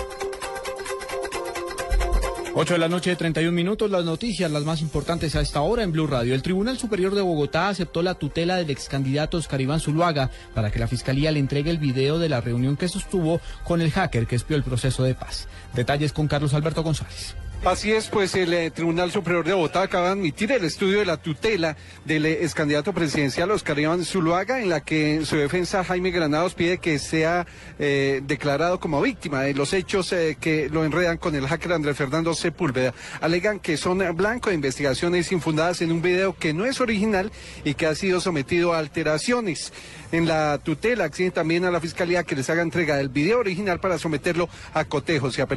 8 de la noche, 31 minutos. Las noticias, las más importantes a esta hora en Blue Radio. El Tribunal Superior de Bogotá aceptó la tutela del ex candidato Oscar Iván Zuluaga para que la fiscalía le entregue el video de la reunión que sostuvo con el hacker que espió el proceso de paz. Detalles con Carlos Alberto González. Así es, pues el eh, Tribunal Superior de Bogotá acaba de admitir el estudio de la tutela del eh, ex candidato presidencial Oscar Iván Zuluaga, en la que en su defensa Jaime Granados pide que sea eh, declarado como víctima de los hechos eh, que lo enredan con el hacker Andrés Fernando Sepúlveda. Alegan que son blanco de investigaciones infundadas en un video que no es original y que ha sido sometido a alteraciones. En la tutela exigen también a la Fiscalía que les haga entrega del video original para someterlo a cotejos y a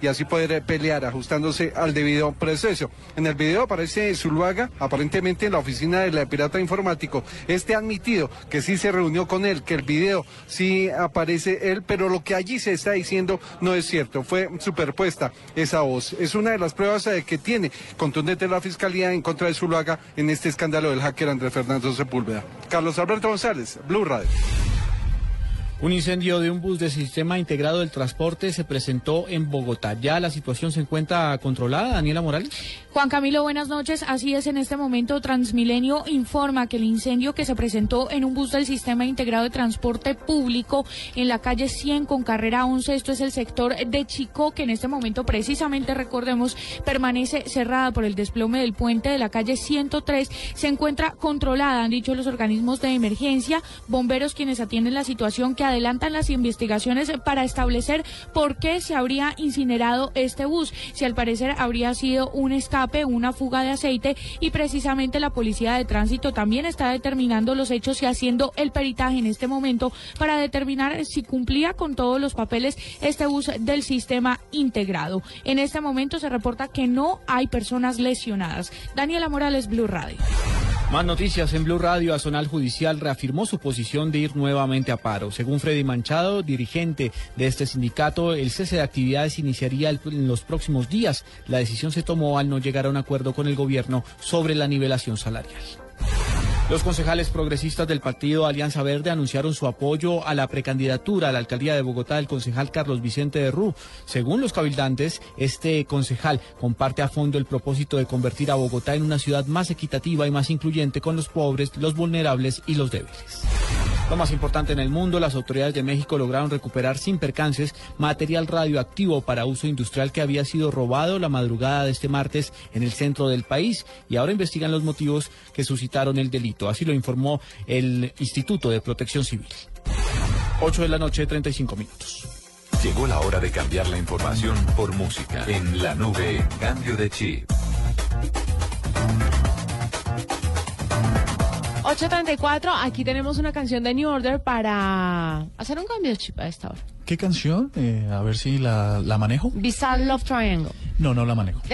y así poder pelear al debido proceso. En el video aparece Zuluaga, aparentemente en la oficina del pirata informático. Este ha admitido que sí se reunió con él, que el video sí aparece él, pero lo que allí se está diciendo no es cierto. Fue superpuesta esa voz. Es una de las pruebas eh, que tiene contundente la Fiscalía en contra de Zuluaga en este escándalo del hacker Andrés Fernando Sepúlveda. Carlos Alberto González, Blue Radio. Un incendio de un bus de sistema integrado del transporte se presentó en Bogotá. ¿Ya la situación se encuentra controlada, Daniela Morales? Juan Camilo, buenas noches. Así es, en este momento Transmilenio informa que el incendio que se presentó en un bus del Sistema Integrado de Transporte Público en la calle 100 con carrera 11, esto es el sector de Chico, que en este momento precisamente, recordemos, permanece cerrada por el desplome del puente de la calle 103, se encuentra controlada, han dicho los organismos de emergencia, bomberos quienes atienden la situación que adelantan las investigaciones para establecer por qué se habría incinerado este bus, si al parecer habría sido un escape una fuga de aceite y precisamente la policía de tránsito también está determinando los hechos y haciendo el peritaje en este momento para determinar si cumplía con todos los papeles este bus del sistema integrado. En este momento se reporta que no hay personas lesionadas. Daniela Morales, Blue Radio. Más noticias en Blue Radio. Azonal Judicial reafirmó su posición de ir nuevamente a paro. Según Freddy Manchado, dirigente de este sindicato, el cese de actividades iniciaría en los próximos días. La decisión se tomó al no llegar a un acuerdo con el gobierno sobre la nivelación salarial. Los concejales progresistas del partido Alianza Verde anunciaron su apoyo a la precandidatura a la alcaldía de Bogotá del concejal Carlos Vicente de Rú. Según los cabildantes, este concejal comparte a fondo el propósito de convertir a Bogotá en una ciudad más equitativa y más incluyente con los pobres, los vulnerables y los débiles. Lo más importante en el mundo, las autoridades de México lograron recuperar sin percances material radioactivo para uso industrial que había sido robado la madrugada de este martes en el centro del país y ahora investigan los motivos que suscitaron el delito. Así lo informó el Instituto de Protección Civil. 8 de la noche, 35 minutos. Llegó la hora de cambiar la información por música. En la nube, cambio de chip. 8.34, aquí tenemos una canción de New Order para hacer un cambio de chip a esta hora. ¿Qué canción? Eh, a ver si la, la manejo. Bizarre Love Triangle. No, no la manejo. <laughs>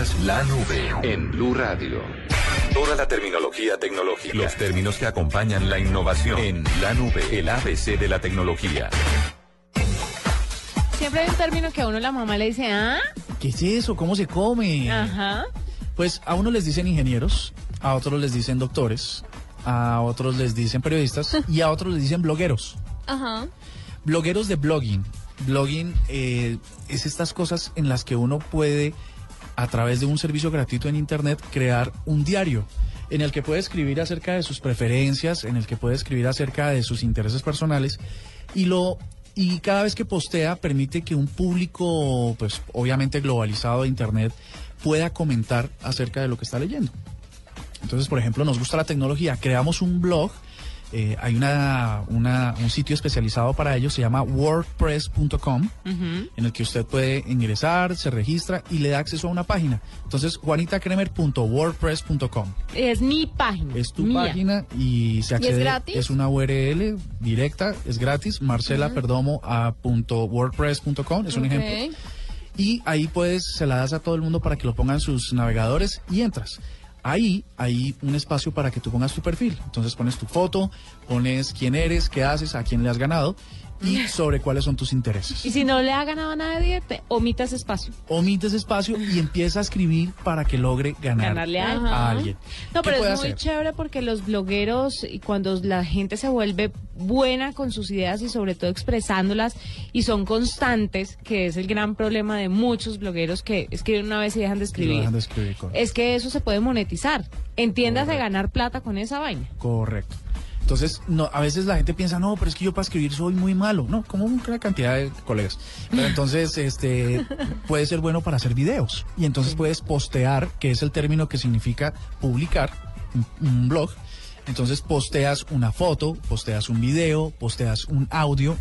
Escuchas la nube en Blue Radio. Toda la terminología tecnológica. Los términos que acompañan la innovación en la nube, el ABC de la tecnología. Siempre hay un término que a uno la mamá le dice, ¿ah? ¿Qué es eso? ¿Cómo se come? Ajá. Pues a unos les dicen ingenieros, a otros les dicen doctores, a otros les dicen periodistas y a otros les dicen blogueros. Ajá. Blogueros de blogging. Blogging eh, es estas cosas en las que uno puede, a través de un servicio gratuito en Internet, crear un diario en el que puede escribir acerca de sus preferencias, en el que puede escribir acerca de sus intereses personales y lo y cada vez que postea permite que un público, pues obviamente globalizado de Internet, pueda comentar acerca de lo que está leyendo. Entonces, por ejemplo, nos gusta la tecnología, creamos un blog, eh, hay una, una- un sitio especializado para ello, se llama wordpress.com, en el que usted puede ingresar, se registra y le da acceso a una página. Entonces, juanitakremer.wordpress.com. Es mi página. Es tu mía. página y se ¿Y es accede. gratis? una URL directa, es gratis. Marcela Ujú. Perdomo a punto wordpress.com, es un ejemplo. Y ahí puedes, se la das a todo el mundo para que lo pongan sus navegadores y entras. Ahí hay un espacio para que tú pongas tu perfil. Entonces pones tu foto, pones quién eres, qué haces, a quién le has ganado y sobre cuáles son tus intereses. Y si no le ha ganado a nadie, te omita ese espacio. Omite ese espacio y empieza a escribir para que logre ganar Ganarle a, a alguien. No, ¿Qué pero es muy hacer? chévere porque los blogueros, y cuando la gente se vuelve buena con sus ideas y sobre todo expresándolas y son constantes, que es el gran problema de muchos blogueros que escriben una vez y dejan de escribir, dejan de escribir, es que eso se puede monetizar. Entiéndase ganar plata con esa vaina. Correcto. Entonces, no, a veces la gente piensa, no, pero es que yo para escribir soy muy malo. No, como una cantidad de colegas. Pero entonces, este, puede ser bueno para hacer videos. Y entonces puedes postear, que es el término que significa publicar, un, blog. Entonces posteas una foto, posteas un video, posteas un audio,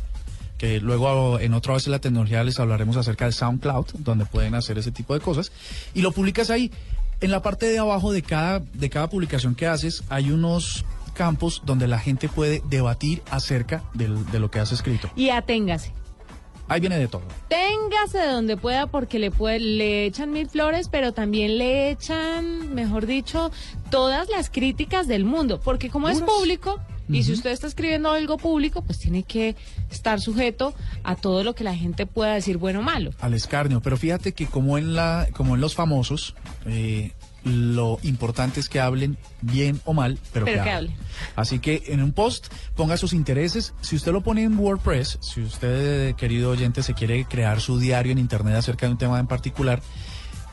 que luego en otra vez en la tecnología les hablaremos acerca de SoundCloud, donde pueden hacer ese tipo de cosas, y lo publicas ahí. En la parte de abajo de cada, de cada publicación que haces hay unos campos donde la gente puede debatir acerca del- de lo que has escrito. Y aténgase. Ahí viene de todo. Téngase de donde pueda porque le puede, le echan mil flores, pero también le echan, mejor dicho, todas las críticas del mundo. Porque como es público, y si usted está escribiendo algo público, pues tiene que estar sujeto a todo lo que la gente pueda decir bueno o malo. al escarnio, pero fíjate que como en la, como en los famosos, eh, lo importante es que hablen bien o mal, pero, Pero que, que hablen. Así que en un post ponga sus intereses. Si usted lo pone en WordPress, si usted, querido oyente, se quiere crear su diario en internet acerca de un tema en particular,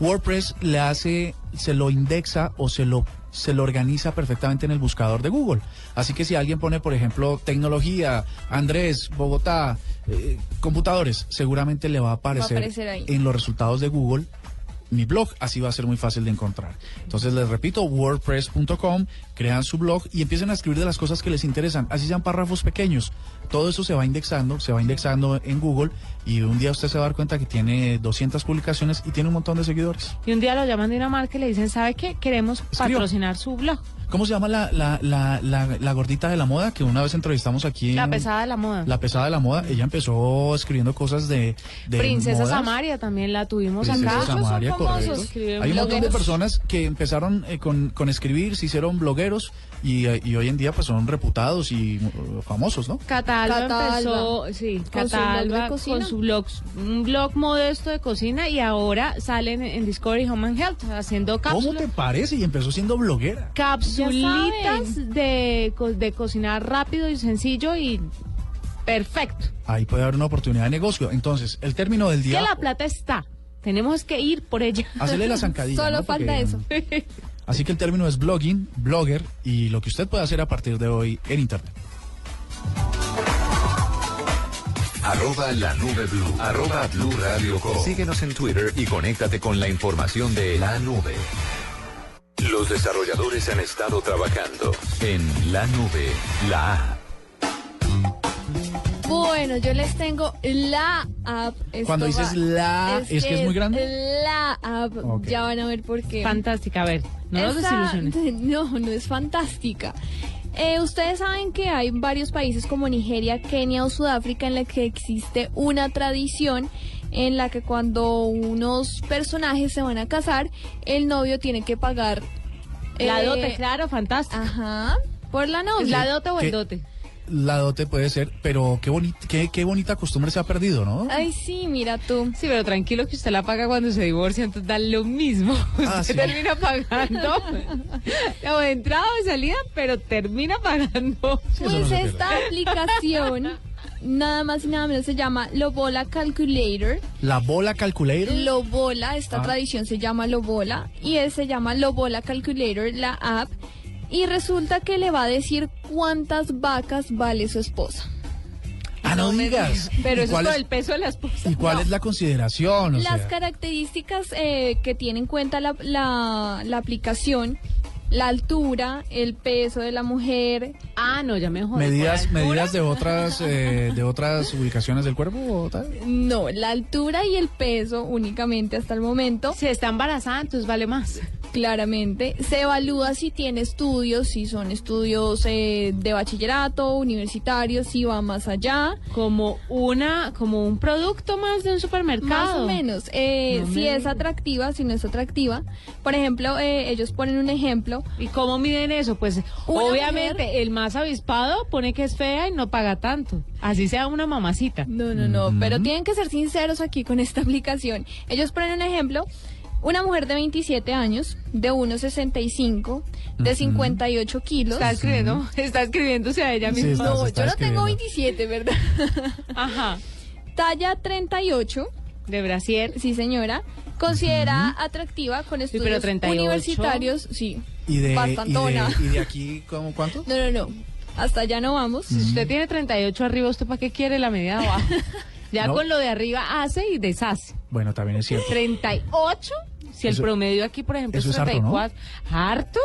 WordPress le hace, se lo indexa o se lo se lo organiza perfectamente en el buscador de Google. Así que si alguien pone, por ejemplo, tecnología, Andrés, Bogotá, eh, computadores, seguramente le va a aparecer, en los resultados de Google mi blog, así va a ser muy fácil de encontrar. Entonces les repito, wordpress.com, crean su blog y empiecen a escribir de las cosas que les interesan, así sean párrafos pequeños. Todo eso se va indexando, se va indexando en Google y un día usted se va a dar cuenta que tiene 200 publicaciones y tiene un montón de seguidores. Y un día lo llaman de una marca y le dicen, ¿sabe qué? Queremos Escriba. patrocinar su blog. ¿Cómo se llama la, la, la, la, gordita de la moda que una vez entrevistamos aquí? La en- pesada de la moda. La pesada de la moda. Ella empezó escribiendo cosas de, de Princesa modas. Samaria también la tuvimos Princesa acá. Samaria, famosos. correcto. Escriben Hay un montón de personas que empezaron eh, con, con escribir, se hicieron blogueros y, y hoy en día pues son reputados y uh, famosos, ¿no? Catalba, Catalba. empezó, sí, Con su Catalba cocina. con su blog, un blog modesto de cocina y ahora salen en Discovery Home and Health haciendo ¿Cómo cápsulas. te parece? Y empezó siendo bloguera. Capsulitas de, de cocinar rápido y sencillo y perfecto. Ahí puede haber una oportunidad de negocio. Entonces, el término del Que día... la plata está. Tenemos que ir por ella. Hacerle la zancadilla, Solo ¿no? falta Porque- eso. <laughs> Así que el término es blogging, blogger y lo que usted puede hacer a partir de hoy en Internet. Arroba la nube blue. Arroba blue radio com. Síguenos en Twitter y conéctate con la información de la nube. Los desarrolladores han estado trabajando en la nube, la app. Bueno, yo les tengo la app. Esto Cuando dices la, ¿es que es muy grande? La app. Ok. Ya van a ver por qué. Fantástica, a ver, no nos Esta- desilusiones. <laughs> No, no es fantástica. Eh, ustedes saben que hay varios países como Nigeria, Kenia o Sudáfrica en la que existe una tradición en la que cuando unos personajes se van a casar, el novio tiene que pagar La eh, dote, claro, fantástica. Ajá, por la novia. ¿Es la dote o el ¿Qué? dote? La dote puede ser, pero qué, boni- qué, qué bonita costumbre se ha perdido, ¿no? Ay, sí, mira tú. Sí, pero tranquilo que usted la paga cuando se divorcia, entonces da lo mismo. <laughs> Usted Ah, sí. termina pagando o de entrada o de salida, pero termina pagando. Pues esta aplicación, nada más y nada menos, se llama Lobola Calculator. La bola calculator. Lobola, esta Ah. tradición se llama Lobola y él se llama Lobola Calculator, la app. Y resulta que le va a decir cuántas vacas vale su esposa. Ah, no, digas. Pero ¿Y eso es es- el peso de la esposa. ¿Y cuál No. es la consideración? O Las sea, características eh, que tiene en cuenta la, la- la aplicación, la altura, el peso de la mujer. Ah, no, ya me jodí. medidas, medidas de otras, eh, de otras ubicaciones del cuerpo. o tal? No, la altura y el peso únicamente hasta el momento. Si está embarazada, entonces vale más. Claramente. Se evalúa si tiene estudios, si son estudios eh, de bachillerato, universitarios, si va más allá. Como una, como un producto más de un supermercado. Más o menos. Eh, No si me es atractiva, si no es atractiva. Por ejemplo, eh, ellos ponen un ejemplo. ¿Y cómo miden eso? Pues Una obviamente mujer- el más avispado pone que es fea y no paga tanto. Así sea una mamacita. No, no, no, pero tienen que ser sinceros aquí con esta <laughs> aplicación. Ellos ponen un ejemplo, una mujer de 27 años, de 1,65, de 58 kilos. Está escribiendo, está escribiéndose a ella Sí, misma. está- no, yo no tengo escribiendo. 27, ¿verdad? <laughs> Ajá. Talla 38, De brasier. sí señora, considera atractiva con pero estudios 38. universitarios, sí, ¿Y de, y bastantona. de, y de aquí ¿cómo, cuánto? No, no, no, hasta allá no vamos. Si usted tiene 38 arriba, ¿usted para qué quiere la media de abajo? <laughs> Ya No. con lo de arriba hace y deshace. Bueno, también es cierto. 38, si el Eso- promedio aquí, por ejemplo, eso es es harto, ¿no? 34. ¿Harto?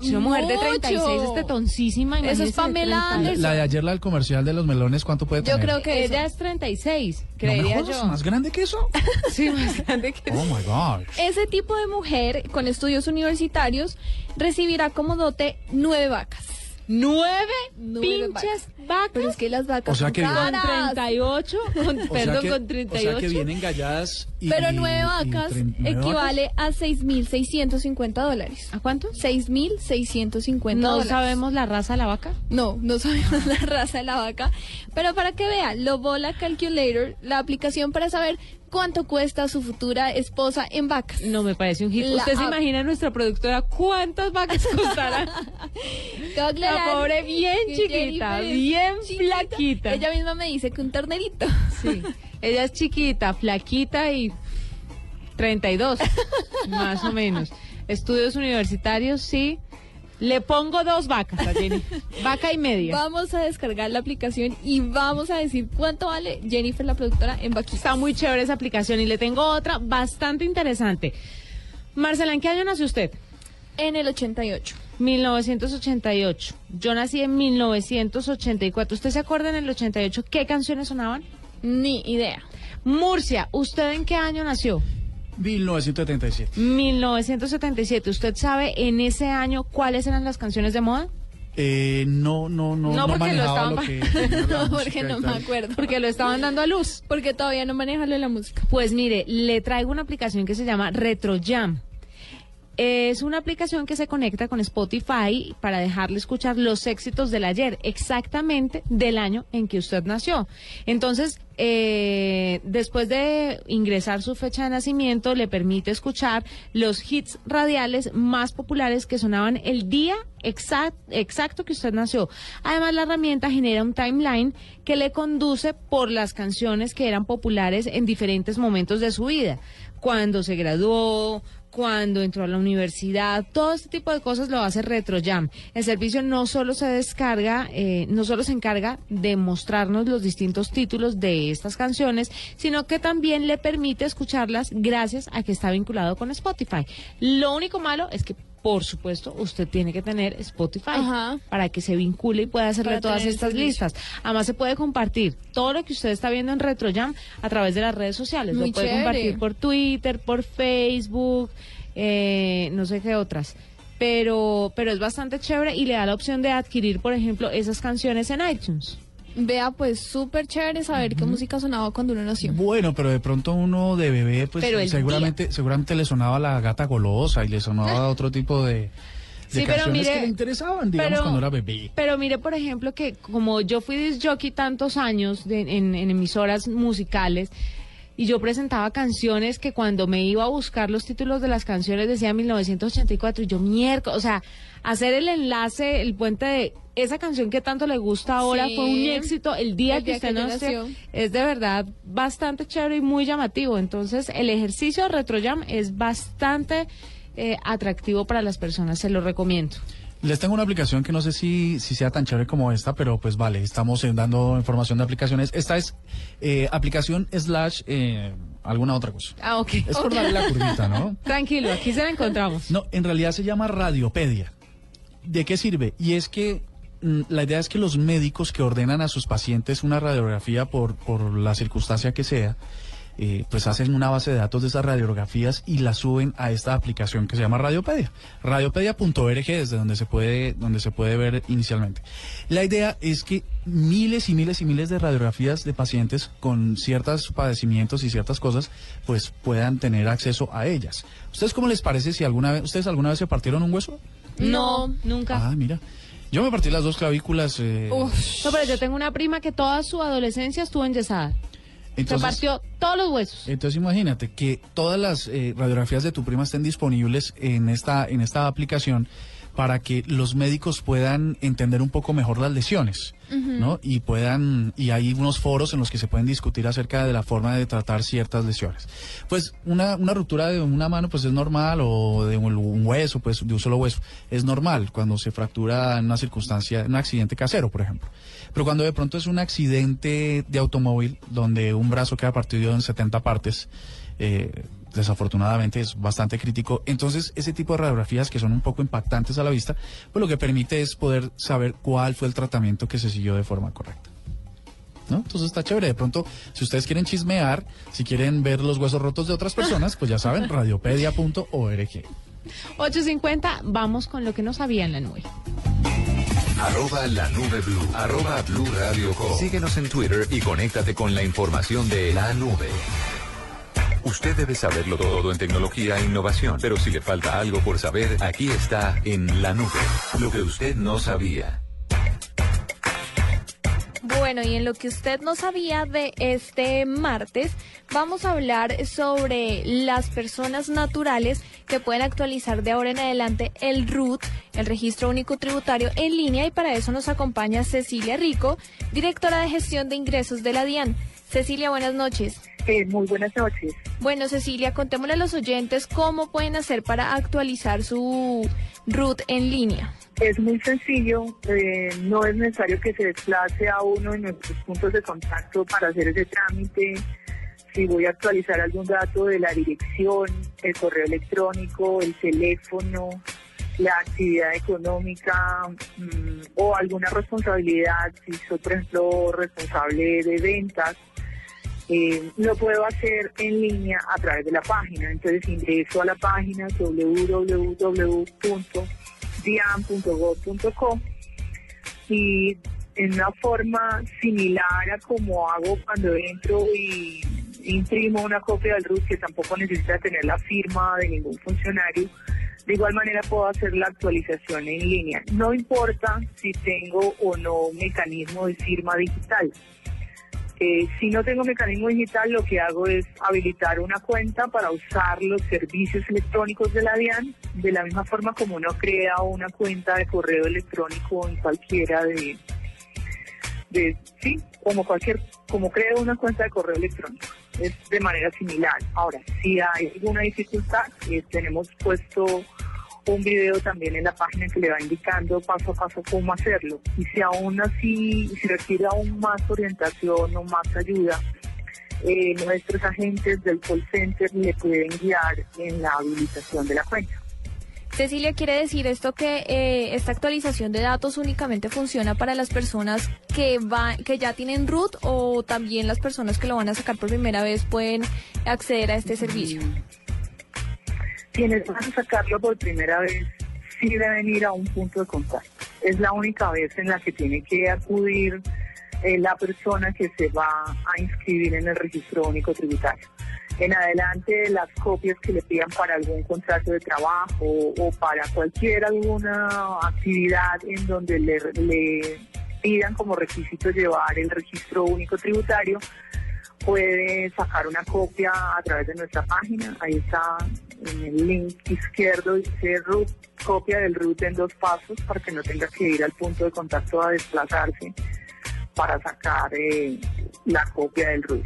Si una mujer de Mucho. 36 es tetoncísima. Eso es Pamela 30. Anderson. La de ayer, la del comercial de los melones, ¿cuánto puede Yo tener? creo que Ella eso. es 36, ¿No me creería jodas? yo. ¿Más grande que eso? <laughs> Sí, más grande que Oh my God. Ese tipo de mujer con estudios universitarios recibirá como dote nueve vacas. Nueve, Nueve pinches vacas. Pero es que las vacas O sea que- Con caras. 38, con, O sea perdón, que- con O 38. sea que vienen galladas y... Pero y- nueve y vacas nueve equivale a 6.650 dólares. ¿A cuánto? 6.650 No dólares. sabemos la raza de la vaca. No, no sabemos <laughs> la raza de la vaca. Pero para que vea, Lobola Calculator, la aplicación para saber cuánto cuesta su futura esposa en vacas. No me parece un hit. La ¿Usted se imagina nuestra productora cuántas vacas <laughs> costará? Te voy a aclarar La pobre bien chiquita, bien chiquita. flaquita. Ella misma me dice que un ternerito. Sí. Ella es chiquita, flaquita y 32, <laughs> más o menos. Estudios universitarios, sí. Le pongo dos vacas a Jenny. <laughs> Vaca y media. Vamos a descargar la aplicación y vamos a decir cuánto vale Jennifer, la productora, en vaquitas. Está muy chévere esa aplicación y le tengo otra bastante interesante. Marcela, ¿en qué año nació usted? En el 88. 1988. Yo nací en 1984. ¿Usted se acuerda en el 88 qué canciones sonaban? Ni idea. Murcia, ¿usted en qué año nació? 1977. 1977. ¿Usted sabe en ese año cuáles eran las canciones de moda? Eh, no, no, no, No, no, porque lo estaban lo que... <laughs> la No, porque no me acuerdo. Porque lo estaban dando a luz. Porque todavía no maneja lo de la música. Pues mire, le traigo una aplicación que se llama Retro Jam. Es una aplicación que se conecta con Spotify para dejarle escuchar los éxitos del ayer, exactamente del año en que usted nació. Entonces, eh, después de ingresar su fecha de nacimiento, le permite escuchar los hits radiales más populares que sonaban el día exact- exacto que usted nació. Además, la herramienta genera un timeline que le conduce por las canciones que eran populares en diferentes momentos de su vida. Cuando se graduó, cuando entró a la universidad, todo este tipo de cosas lo hace RetroJam. El servicio no solo se descarga, eh, no solo se encarga de mostrarnos los distintos títulos de estas canciones, sino que también le permite escucharlas gracias a que está vinculado con Spotify. Lo único malo es que por supuesto, usted tiene que tener Spotify Ajá. para que se vincule y pueda hacerle Para todas estas listas. Además, se puede compartir todo lo que usted está viendo en RetroJam a través de las redes sociales. Muy lo puede chévere. compartir por Twitter, por Facebook, eh, no sé qué otras. Pero, pero es bastante chévere y le da la opción de adquirir, por ejemplo, esas canciones en iTunes. Vea, pues súper chévere saber qué música sonaba cuando uno nació. Bueno, pero de pronto uno de bebé, pues seguramente, seguramente le sonaba la gata golosa y le sonaba <laughs> otro tipo de, de Sí, pero canciones mire, que le interesaban, digamos, pero- cuando era bebé. Pero mire, por ejemplo, que como yo fui disc jockey tantos años de- en, en emisoras musicales y yo presentaba canciones que cuando me iba a buscar los títulos de las canciones decía 1984 y yo miércoles, o sea, hacer el enlace, el puente de esa canción que tanto le gusta ahora Sí. fue un éxito el día El que usted nació. Es de verdad bastante chévere y muy llamativo. Entonces, el ejercicio de RetroJam es bastante eh, atractivo para las personas, se lo recomiendo. Les tengo una aplicación que no sé si, si sea tan chévere como esta, pero pues vale, estamos dando información de aplicaciones. Esta es eh, aplicación slash eh, alguna otra cosa. Ah, ok. Es por darle la curvita, ¿no? <laughs> Tranquilo, aquí se la encontramos. No, en realidad se llama Radiopedia. ¿De qué sirve? Y es que mm, la idea es que los médicos que ordenan a sus pacientes una radiografía por, por la circunstancia que sea, eh, pues hacen una base de datos de esas radiografías y las suben a esta aplicación que se llama Radiopedia. Radiopedia.org desde donde se puede, donde se puede ver inicialmente. La idea es que miles y miles y miles de radiografías de pacientes con ciertos padecimientos y ciertas cosas, pues puedan tener acceso a ellas. ¿Ustedes cómo les parece si alguna vez, ustedes alguna vez se partieron un hueso? No, nunca. Ah, mira. Yo me partí las dos clavículas. eh, Uf, no, pero yo tengo una prima que toda su adolescencia estuvo enyesada. Se entonces- partió todos los huesos. Entonces imagínate que todas las eh, radiografías de tu prima estén disponibles en esta, en esta aplicación para que los médicos puedan entender un poco mejor las lesiones, ¿no? Y puedan, y hay unos foros en los que se pueden discutir acerca de la forma de tratar ciertas lesiones. Pues una, una ruptura de una mano pues es normal o de un, un hueso, pues de un solo hueso, es normal cuando se fractura en una circunstancia, en un accidente casero, por ejemplo. Pero cuando de pronto es un accidente de automóvil donde un brazo queda partido en 70 partes, eh, desafortunadamente es bastante crítico. Entonces, ese tipo de radiografías que son un poco impactantes a la vista, pues lo que permite es poder saber cuál fue el tratamiento que se siguió de forma correcta. ¿No? Entonces está chévere. De pronto, si ustedes quieren chismear, si quieren ver los huesos rotos de otras personas, pues ya saben, <laughs> radiopedia.org. 8.50, vamos con lo que no sabía en la nube. Arroba la nube blue. Arroba blue radio com. Síguenos en Twitter y conéctate con la información de la nube. Usted debe saberlo todo en tecnología e innovación, pero si le falta algo por saber, aquí está en la nube. Lo que usted no sabía. Bueno, y en lo que usted no sabía de este martes, vamos a hablar sobre las personas naturales que pueden actualizar de ahora en adelante el RUT, el Registro Único Tributario, en línea y para eso nos acompaña Cecilia Rico, directora de gestión de ingresos de la DIAN. Cecilia, buenas noches. muy buenas noches. Bueno, Cecilia, contémosle a los oyentes cómo pueden hacer para actualizar su RUT en línea. Es muy sencillo, eh, no es necesario que se desplace a uno de nuestros puntos de contacto para hacer ese trámite. Si voy a actualizar algún dato de la dirección, el correo electrónico, el teléfono, la actividad económica mm, o alguna responsabilidad, si soy por ejemplo responsable de ventas, eh, lo puedo hacer en línea a través de la página. Entonces ingreso a la página www.dian.gov.co y en una forma similar a como hago cuando entro y imprimo una copia del RUT que tampoco necesita tener la firma de ningún funcionario, de igual manera puedo hacer la actualización en línea. No importa si tengo o no mecanismo de firma digital. Eh, si no tengo mecanismo digital, lo que hago es habilitar una cuenta para usar los servicios electrónicos de la DIAN, de la misma forma como uno crea una cuenta de correo electrónico en cualquiera de, de sí, como cualquier, como creo una cuenta de correo electrónico. Es de manera similar. Ahora, si hay alguna dificultad, eh, tenemos puesto un video también en la página que le va indicando paso a paso cómo hacerlo. Y si aún así, si requiere aún más orientación o más ayuda, eh, nuestros agentes del call center le pueden guiar en la habilitación de la cuenta. Cecilia, ¿quiere decir esto que eh, esta actualización de datos únicamente funciona para las personas que, va, que ya tienen root o también las personas que lo van a sacar por primera vez pueden acceder a este servicio? Quienes van a sacarlo por primera vez sí deben ir a un punto de contacto. Es la única vez en la que tiene que acudir eh, la persona que se va a inscribir en el registro único tributario. En adelante, las copias que le pidan para algún contrato de trabajo o para cualquier alguna actividad en donde le, le pidan como requisito llevar el registro único tributario, puede sacar una copia a través de nuestra página. Ahí está en el link izquierdo, dice root, copia del root en dos pasos para que no tenga que ir al punto de contacto a desplazarse para sacar eh, la copia del root.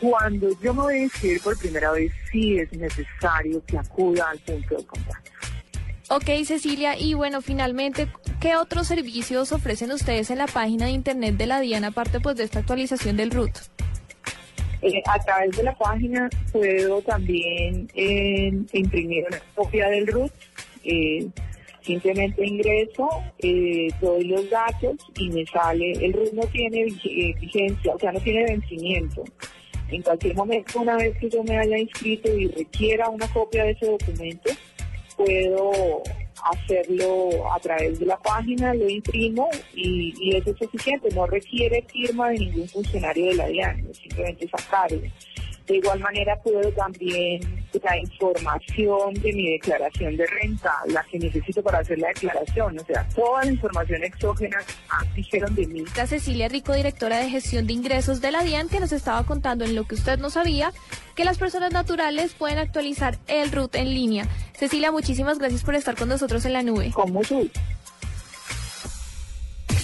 Cuando yo me voy a inscribir por primera vez, sí es necesario que acuda al punto de contacto. Ok, Cecilia, y bueno, finalmente, ¿qué otros servicios ofrecen ustedes en la página de internet de la DIAN aparte pues de esta actualización del RUT? Eh, a través de la página puedo también eh, imprimir una copia del RUT. Eh, simplemente ingreso, doy los datos y me sale, el RUT no tiene vig- vigencia, o sea, no tiene vencimiento. En cualquier momento, una vez que yo me haya inscrito y requiera una copia de ese documento, puedo hacerlo a través de la página, lo imprimo y, y eso es suficiente, no requiere firma de ningún funcionario de la DIAN, simplemente sacarlo. De igual manera puedo también la información de mi declaración de renta, la que necesito para hacer la declaración, o sea, toda la información exógena ah, dijeron de mí. La Cecilia Rico, directora de gestión de ingresos de la DIAN, que nos estaba contando en lo que usted no sabía, que las personas naturales pueden actualizar el RUT en línea. Cecilia, muchísimas gracias por estar con nosotros en la nube. Con mucho gusto.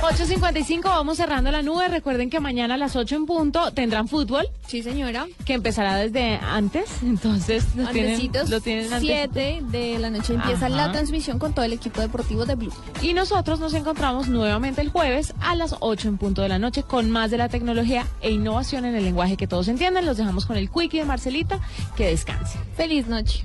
8.55, vamos cerrando la nube. Recuerden que mañana a las 8 en punto tendrán fútbol. Sí, señora. Que empezará desde antes. <laughs> Entonces, lo tienen, lo tienen antes. 7 de la noche empieza Ajá. la transmisión con todo el equipo deportivo de Blue. Y nosotros nos encontramos nuevamente el jueves a las 8 en punto de la noche con más de la tecnología e innovación en el lenguaje que todos entienden. Los dejamos con el quickie de Marcelita. Que descanse. Feliz noche.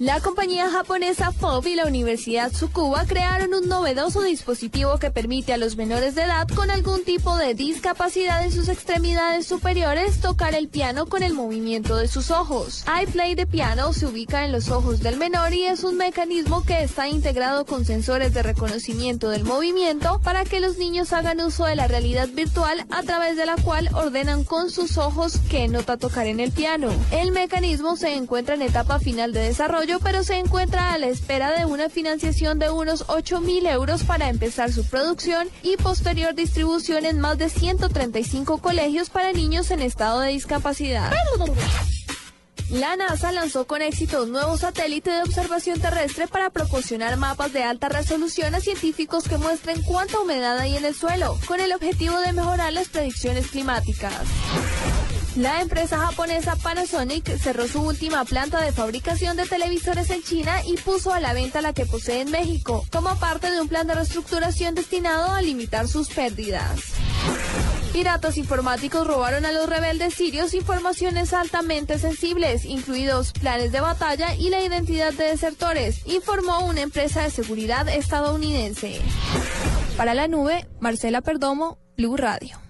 La compañía japonesa FOB y la Universidad Tsukuba crearon un novedoso dispositivo que permite a los menores de edad con algún tipo de discapacidad en sus extremidades superiores tocar el piano con el movimiento de sus ojos. iPlay de piano se ubica en los ojos del menor y es un mecanismo que está integrado con sensores de reconocimiento del movimiento para que los niños hagan uso de la realidad virtual a través de la cual ordenan con sus ojos qué nota tocar en el piano. El mecanismo se encuentra en etapa final de pero se encuentra a la espera de una financiación de unos 8 mil euros para empezar su producción y posterior distribución en más de 135 colegios para niños en estado de discapacidad. La NASA lanzó con éxito un nuevo satélite de observación terrestre para proporcionar mapas de alta resolución a científicos que muestren cuánta humedad hay en el suelo, con el objetivo de mejorar las predicciones climáticas. La empresa japonesa Panasonic cerró su última planta de fabricación de televisores en China y puso a la venta la que posee en México, como parte de un plan de reestructuración destinado a limitar sus pérdidas. Piratas informáticos robaron a los rebeldes sirios informaciones altamente sensibles, incluidos planes de batalla y la identidad de desertores, informó una empresa de seguridad estadounidense. Para la nube, Marcela Perdomo, Blue Radio.